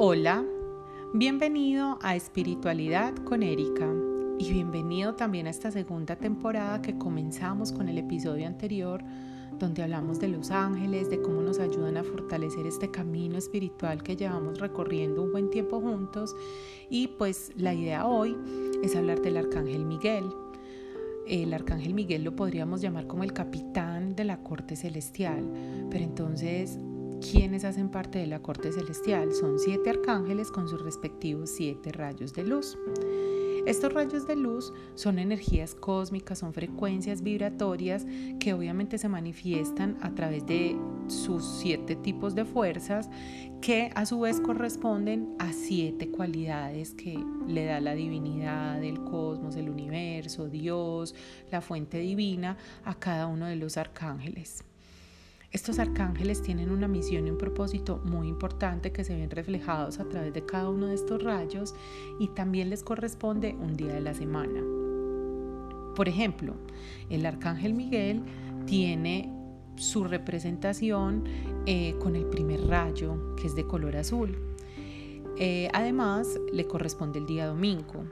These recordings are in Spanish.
Hola, bienvenido a Espiritualidad con Erika y bienvenido también a esta segunda temporada que comenzamos con el episodio anterior donde hablamos de los ángeles, de cómo nos ayudan a fortalecer este camino espiritual que llevamos recorriendo un buen tiempo juntos y pues la idea hoy es hablar del arcángel Miguel. El arcángel Miguel lo podríamos llamar como el capitán de la corte celestial, pero entonces ¿Quiénes hacen parte de la corte celestial? Son siete arcángeles con sus respectivos siete rayos de luz. Estos rayos de luz son energías cósmicas, son frecuencias vibratorias que obviamente se manifiestan a través de sus siete tipos de fuerzas que a su vez corresponden a siete cualidades que le da la divinidad, el cosmos, el universo, Dios, la fuente divina a cada uno de los arcángeles. Estos arcángeles tienen una misión y un propósito muy importante que se ven reflejados a través de cada uno de estos rayos y también les corresponde un día de la semana. Por ejemplo, el arcángel Miguel tiene su representación eh, con el primer rayo, que es de color azul. Eh, además, le corresponde el día domingo.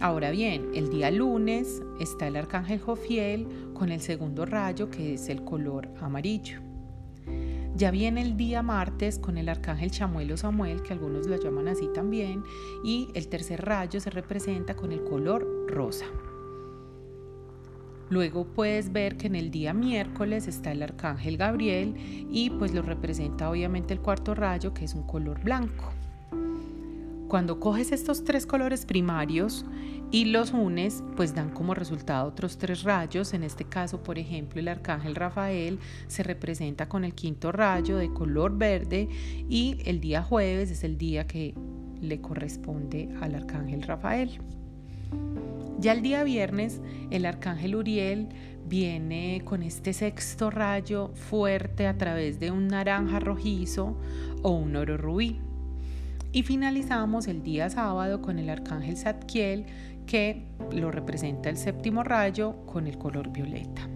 Ahora bien, el día lunes está el arcángel Jofiel con el segundo rayo que es el color amarillo. Ya viene el día martes con el arcángel Chamuelo Samuel, que algunos lo llaman así también, y el tercer rayo se representa con el color rosa. Luego puedes ver que en el día miércoles está el arcángel Gabriel y pues lo representa obviamente el cuarto rayo que es un color blanco. Cuando coges estos tres colores primarios y los unes, pues dan como resultado otros tres rayos. En este caso, por ejemplo, el arcángel Rafael se representa con el quinto rayo de color verde y el día jueves es el día que le corresponde al arcángel Rafael. Ya el día viernes, el arcángel Uriel viene con este sexto rayo fuerte a través de un naranja rojizo o un oro rubí. Y finalizamos el día sábado con el arcángel Zadkiel, que lo representa el séptimo rayo con el color violeta.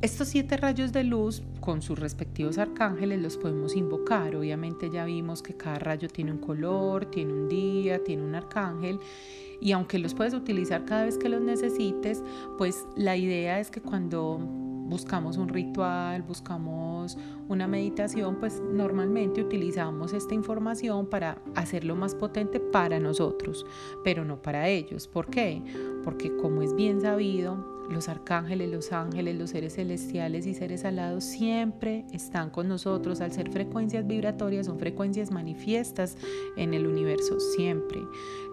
Estos siete rayos de luz con sus respectivos arcángeles los podemos invocar. Obviamente ya vimos que cada rayo tiene un color, tiene un día, tiene un arcángel y aunque los puedes utilizar cada vez que los necesites, pues la idea es que cuando buscamos un ritual, buscamos una meditación, pues normalmente utilizamos esta información para hacerlo más potente para nosotros, pero no para ellos. ¿Por qué? Porque como es bien sabido, los arcángeles, los ángeles, los seres celestiales y seres alados siempre están con nosotros. Al ser frecuencias vibratorias, son frecuencias manifiestas en el universo, siempre.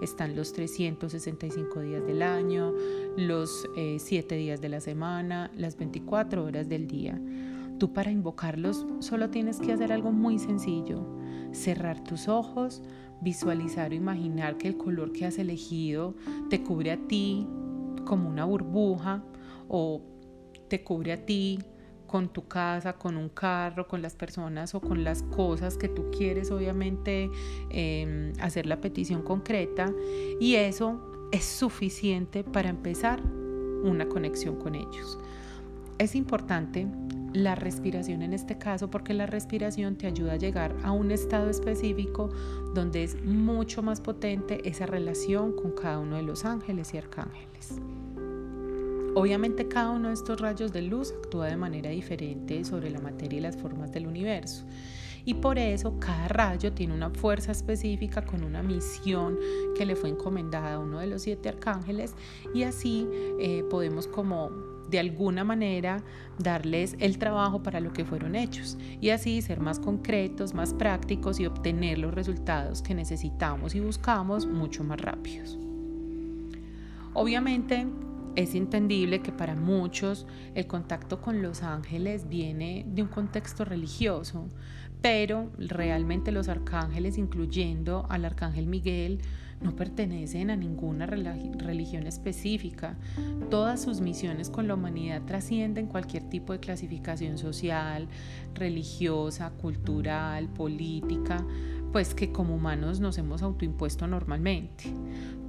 Están los 365 días del año, los 7 eh, días de la semana, las 24 horas del día. Tú para invocarlos solo tienes que hacer algo muy sencillo, cerrar tus ojos, visualizar o imaginar que el color que has elegido te cubre a ti, como una burbuja o te cubre a ti con tu casa, con un carro, con las personas o con las cosas que tú quieres, obviamente, em, hacer la petición concreta. Y eso es suficiente para empezar una conexión con ellos. Es importante la respiración en este caso porque la respiración te ayuda a llegar a un estado específico donde es mucho más potente esa relación con cada uno de los ángeles y arcángeles. Obviamente cada uno de estos rayos de luz actúa de manera diferente sobre la materia y las formas del universo. Y por eso cada rayo tiene una fuerza específica con una misión que le fue encomendada a uno de los siete arcángeles y así eh, podemos como de alguna manera darles el trabajo para lo que fueron hechos y así ser más concretos, más prácticos y obtener los resultados que necesitamos y buscamos mucho más rápidos. Obviamente es entendible que para muchos el contacto con los ángeles viene de un contexto religioso, pero realmente los arcángeles, incluyendo al arcángel Miguel, no pertenecen a ninguna religión específica. Todas sus misiones con la humanidad trascienden cualquier tipo de clasificación social, religiosa, cultural, política, pues que como humanos nos hemos autoimpuesto normalmente.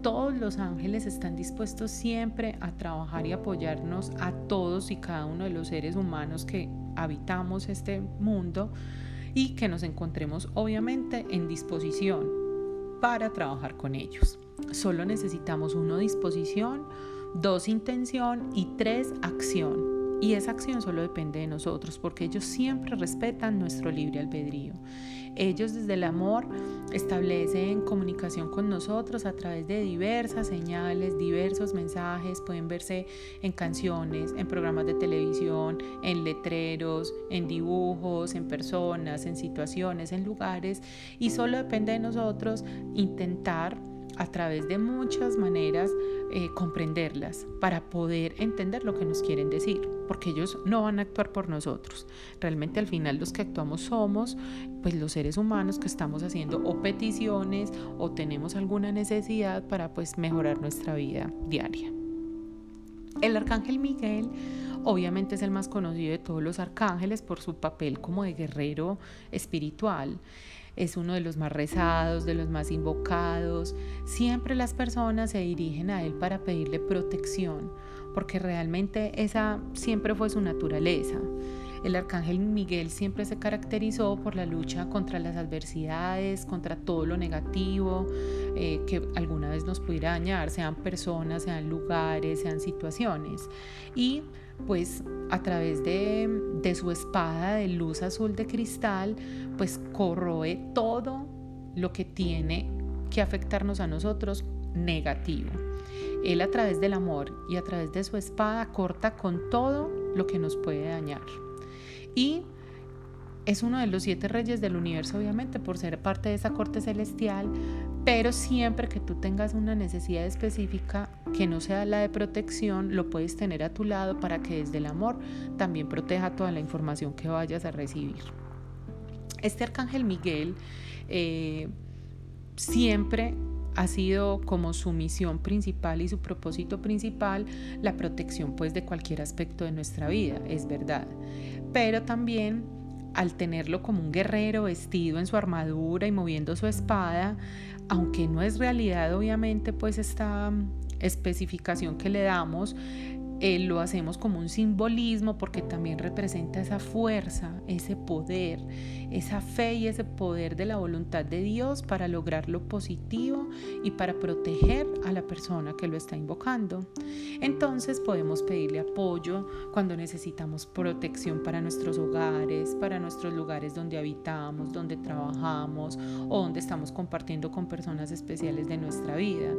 Todos los ángeles están dispuestos siempre a trabajar y apoyarnos a todos y cada uno de los seres humanos que habitamos este mundo y que nos encontremos obviamente en disposición para trabajar con ellos. Solo necesitamos uno disposición, dos intención y tres acción. Y esa acción solo depende de nosotros porque ellos siempre respetan nuestro libre albedrío. Ellos desde el amor establecen comunicación con nosotros a través de diversas señales, diversos mensajes, pueden verse en canciones, en programas de televisión, en letreros, en dibujos, en personas, en situaciones, en lugares y solo depende de nosotros intentar a través de muchas maneras eh, comprenderlas para poder entender lo que nos quieren decir, porque ellos no van a actuar por nosotros. Realmente al final los que actuamos somos pues los seres humanos que estamos haciendo o peticiones o tenemos alguna necesidad para pues mejorar nuestra vida diaria. El arcángel Miguel obviamente es el más conocido de todos los arcángeles por su papel como de guerrero espiritual es uno de los más rezados, de los más invocados. Siempre las personas se dirigen a él para pedirle protección, porque realmente esa siempre fue su naturaleza. El arcángel Miguel siempre se caracterizó por la lucha contra las adversidades, contra todo lo negativo eh, que alguna vez nos pudiera dañar, sean personas, sean lugares, sean situaciones. Y pues a través de, de su espada de luz azul de cristal, pues corroe todo lo que tiene que afectarnos a nosotros negativo. Él a través del amor y a través de su espada corta con todo lo que nos puede dañar. Y es uno de los siete reyes del universo, obviamente, por ser parte de esa corte celestial, pero siempre que tú tengas una necesidad específica que no sea la de protección, lo puedes tener a tu lado para que desde el amor también proteja toda la información que vayas a recibir. Este arcángel Miguel eh, siempre ha sido como su misión principal y su propósito principal la protección pues de cualquier aspecto de nuestra vida, es verdad. Pero también al tenerlo como un guerrero vestido en su armadura y moviendo su espada, aunque no es realidad obviamente pues esta especificación que le damos, eh, lo hacemos como un simbolismo porque también representa esa fuerza, ese poder, esa fe y ese poder de la voluntad de Dios para lograr lo positivo y para proteger a la persona que lo está invocando. Entonces podemos pedirle apoyo cuando necesitamos protección para nuestros hogares, para nuestros lugares donde habitamos, donde trabajamos o donde estamos compartiendo con personas especiales de nuestra vida.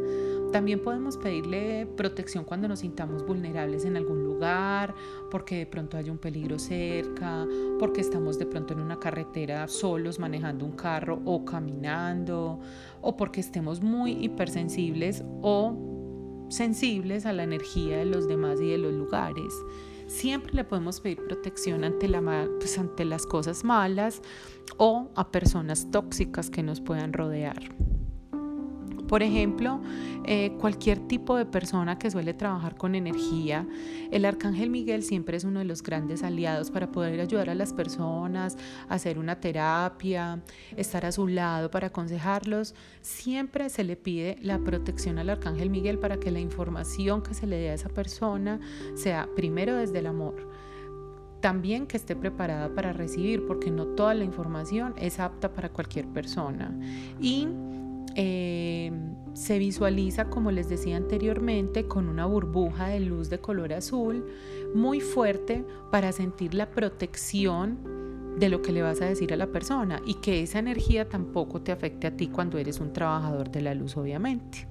También podemos pedirle protección cuando nos sintamos vulnerables en algún lugar, porque de pronto hay un peligro cerca, porque estamos de pronto en una carretera solos manejando un carro o caminando, o porque estemos muy hipersensibles o sensibles a la energía de los demás y de los lugares. Siempre le podemos pedir protección ante, pues, ante las cosas malas o a personas tóxicas que nos puedan rodear. Por ejemplo, eh, cualquier tipo de persona que suele trabajar con energía, el arcángel Miguel siempre es uno de los grandes aliados para poder ayudar a las personas, hacer una terapia, estar a su lado para aconsejarlos. Siempre se le pide la protección al arcángel Miguel para que la información que se le dé a esa persona sea primero desde el amor también que esté preparada para recibir, porque no toda la información es apta para cualquier persona. Y eh, se visualiza, como les decía anteriormente, con una burbuja de luz de color azul muy fuerte para sentir la protección de lo que le vas a decir a la persona y que esa energía tampoco te afecte a ti cuando eres un trabajador de la luz, obviamente.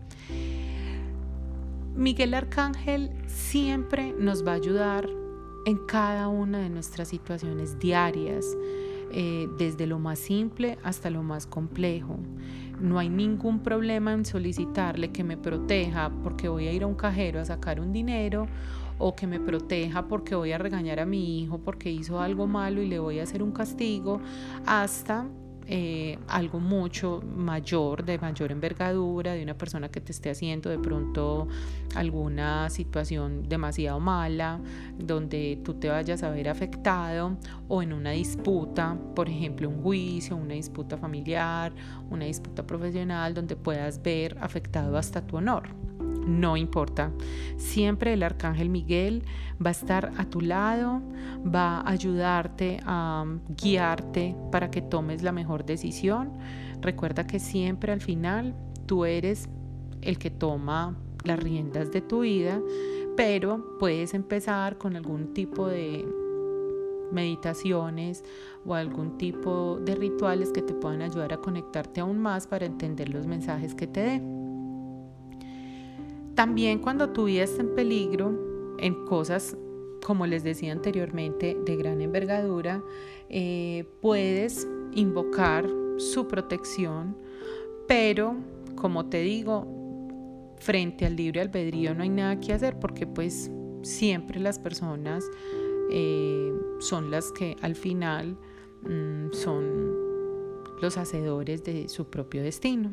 Miguel Arcángel siempre nos va a ayudar en cada una de nuestras situaciones diarias, eh, desde lo más simple hasta lo más complejo. No hay ningún problema en solicitarle que me proteja porque voy a ir a un cajero a sacar un dinero o que me proteja porque voy a regañar a mi hijo porque hizo algo malo y le voy a hacer un castigo, hasta eh, algo mucho mayor, de mayor envergadura, de una persona que te esté haciendo de pronto alguna situación demasiado mala, donde tú te vayas a ver afectado o en una disputa, por ejemplo, un juicio, una disputa familiar, una disputa profesional, donde puedas ver afectado hasta tu honor. No importa. Siempre el arcángel Miguel va a estar a tu lado, va a ayudarte a guiarte para que tomes la mejor decisión. Recuerda que siempre al final tú eres el que toma las riendas de tu vida, pero puedes empezar con algún tipo de meditaciones o algún tipo de rituales que te puedan ayudar a conectarte aún más para entender los mensajes que te dé. También cuando tu vida está en peligro, en cosas, como les decía anteriormente, de gran envergadura, eh, puedes invocar su protección, pero como te digo, frente al libre albedrío no hay nada que hacer porque pues siempre las personas eh, son las que al final mm, son los hacedores de su propio destino.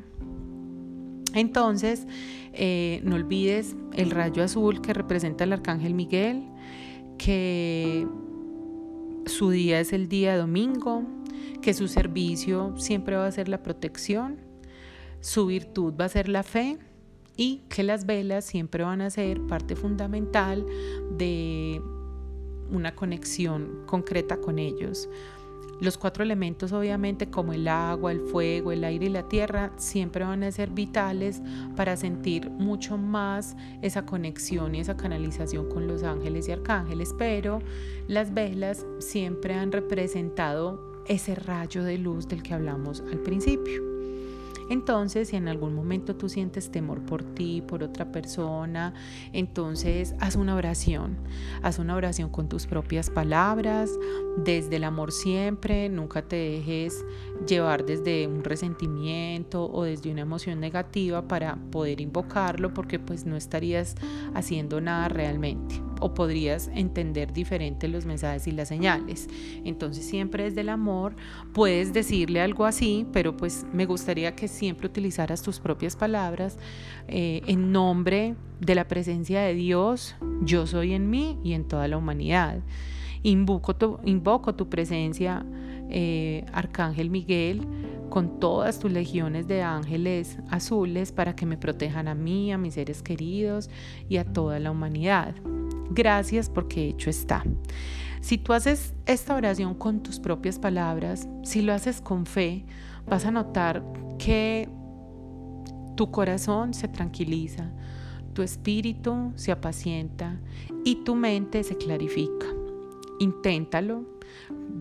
Entonces, eh, no olvides el rayo azul que representa el arcángel Miguel, que su día es el día domingo, que su servicio siempre va a ser la protección, su virtud va a ser la fe y que las velas siempre van a ser parte fundamental de una conexión concreta con ellos. Los cuatro elementos obviamente como el agua, el fuego, el aire y la tierra siempre van a ser vitales para sentir mucho más esa conexión y esa canalización con los ángeles y arcángeles, pero las velas siempre han representado ese rayo de luz del que hablamos al principio. Entonces, si en algún momento tú sientes temor por ti, por otra persona, entonces haz una oración. Haz una oración con tus propias palabras, desde el amor siempre, nunca te dejes llevar desde un resentimiento o desde una emoción negativa para poder invocarlo porque pues no estarías haciendo nada realmente o podrías entender diferente los mensajes y las señales. Entonces siempre desde el amor puedes decirle algo así, pero pues me gustaría que siempre utilizaras tus propias palabras eh, en nombre de la presencia de Dios, yo soy en mí y en toda la humanidad. Invoco tu, invoco tu presencia, eh, Arcángel Miguel, con todas tus legiones de ángeles azules para que me protejan a mí, a mis seres queridos y a toda la humanidad. Gracias porque hecho está. Si tú haces esta oración con tus propias palabras, si lo haces con fe, vas a notar que tu corazón se tranquiliza, tu espíritu se apacienta y tu mente se clarifica. Inténtalo,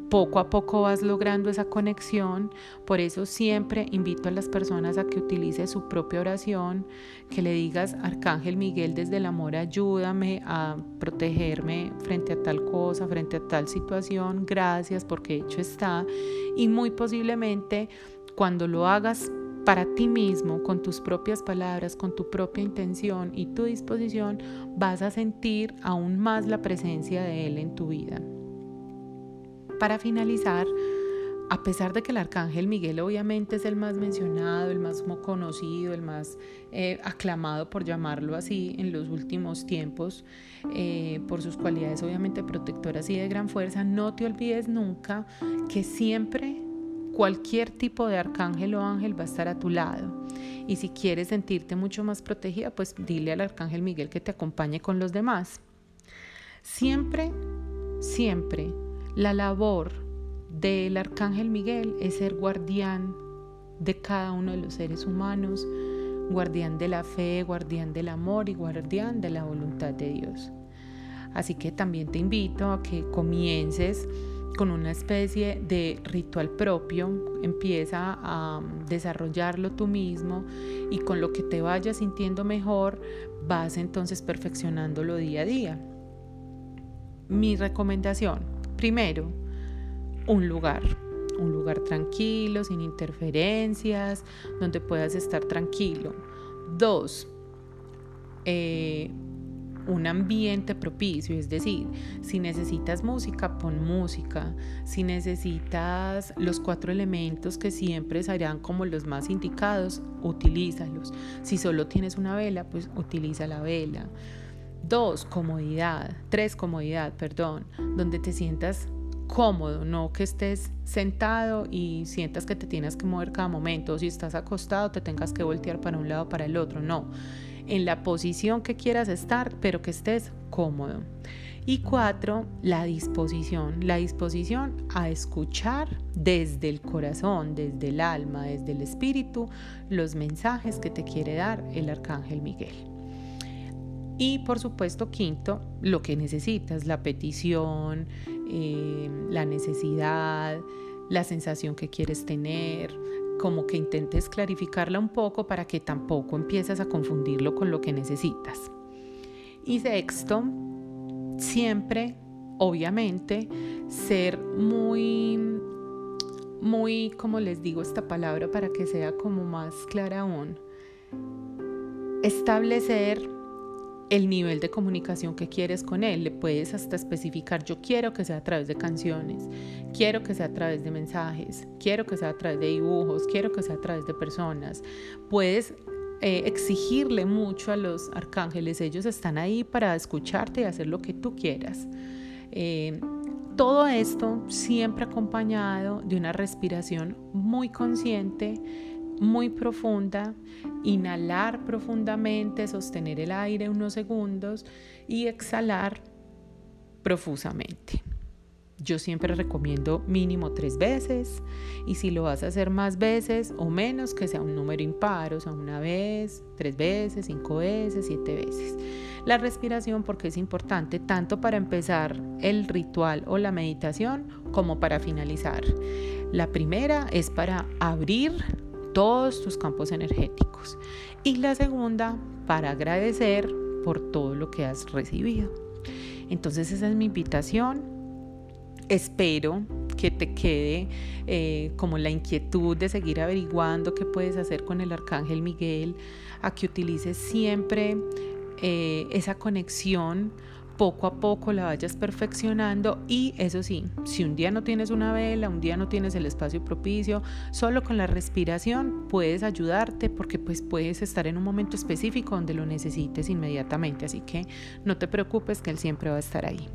poco a poco vas logrando esa conexión, por eso siempre invito a las personas a que utilice su propia oración, que le digas, Arcángel Miguel, desde el amor ayúdame a protegerme frente a tal cosa, frente a tal situación, gracias porque hecho está, y muy posiblemente cuando lo hagas para ti mismo, con tus propias palabras, con tu propia intención y tu disposición, vas a sentir aún más la presencia de Él en tu vida. Para finalizar, a pesar de que el arcángel Miguel obviamente es el más mencionado, el más conocido, el más eh, aclamado, por llamarlo así, en los últimos tiempos, eh, por sus cualidades obviamente protectoras y de gran fuerza, no te olvides nunca que siempre cualquier tipo de arcángel o ángel va a estar a tu lado. Y si quieres sentirte mucho más protegida, pues dile al arcángel Miguel que te acompañe con los demás. Siempre, siempre, la labor del arcángel Miguel es ser guardián de cada uno de los seres humanos, guardián de la fe, guardián del amor y guardián de la voluntad de Dios. Así que también te invito a que comiences con una especie de ritual propio, empieza a desarrollarlo tú mismo y con lo que te vayas sintiendo mejor, vas entonces perfeccionándolo día a día. Mi recomendación, primero, un lugar, un lugar tranquilo, sin interferencias, donde puedas estar tranquilo. Dos, eh, un ambiente propicio, es decir, si necesitas música, pon música, si necesitas los cuatro elementos que siempre serán como los más indicados, utilízalos. Si solo tienes una vela, pues utiliza la vela. Dos, comodidad. Tres, comodidad, perdón, donde te sientas cómodo, no que estés sentado y sientas que te tienes que mover cada momento, si estás acostado te tengas que voltear para un lado para el otro, no en la posición que quieras estar, pero que estés cómodo. Y cuatro, la disposición, la disposición a escuchar desde el corazón, desde el alma, desde el espíritu, los mensajes que te quiere dar el arcángel Miguel. Y por supuesto, quinto, lo que necesitas, la petición, eh, la necesidad, la sensación que quieres tener, como que intentes clarificarla un poco para que tampoco empieces a confundirlo con lo que necesitas. Y sexto, siempre, obviamente, ser muy, muy, como les digo esta palabra para que sea como más clara aún, establecer el nivel de comunicación que quieres con él. Le puedes hasta especificar, yo quiero que sea a través de canciones, quiero que sea a través de mensajes, quiero que sea a través de dibujos, quiero que sea a través de personas. Puedes eh, exigirle mucho a los arcángeles, ellos están ahí para escucharte y hacer lo que tú quieras. Eh, todo esto siempre acompañado de una respiración muy consciente, muy profunda, inhalar profundamente, sostener el aire unos segundos y exhalar profusamente. Yo siempre recomiendo mínimo tres veces y si lo vas a hacer más veces o menos, que sea un número impar, o sea, una vez, tres veces, cinco veces, siete veces. La respiración porque es importante tanto para empezar el ritual o la meditación como para finalizar. La primera es para abrir todos tus campos energéticos y la segunda para agradecer por todo lo que has recibido. Entonces esa es mi invitación espero que te quede eh, como la inquietud de seguir averiguando qué puedes hacer con el arcángel Miguel, a que utilices siempre eh, esa conexión poco a poco la vayas perfeccionando y eso sí, si un día no tienes una vela, un día no tienes el espacio propicio, solo con la respiración puedes ayudarte porque pues puedes estar en un momento específico donde lo necesites inmediatamente, así que no te preocupes que él siempre va a estar ahí.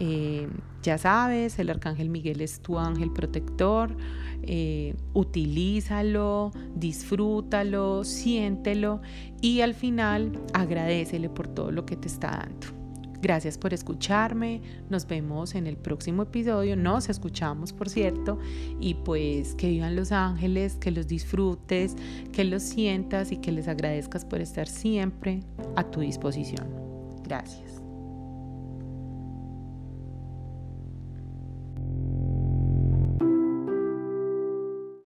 Eh, ya sabes, el arcángel Miguel es tu ángel protector. Eh, utilízalo, disfrútalo, siéntelo y al final agradecele por todo lo que te está dando. Gracias por escucharme, nos vemos en el próximo episodio, nos escuchamos por cierto, y pues que vivan los ángeles, que los disfrutes, que los sientas y que les agradezcas por estar siempre a tu disposición. Gracias.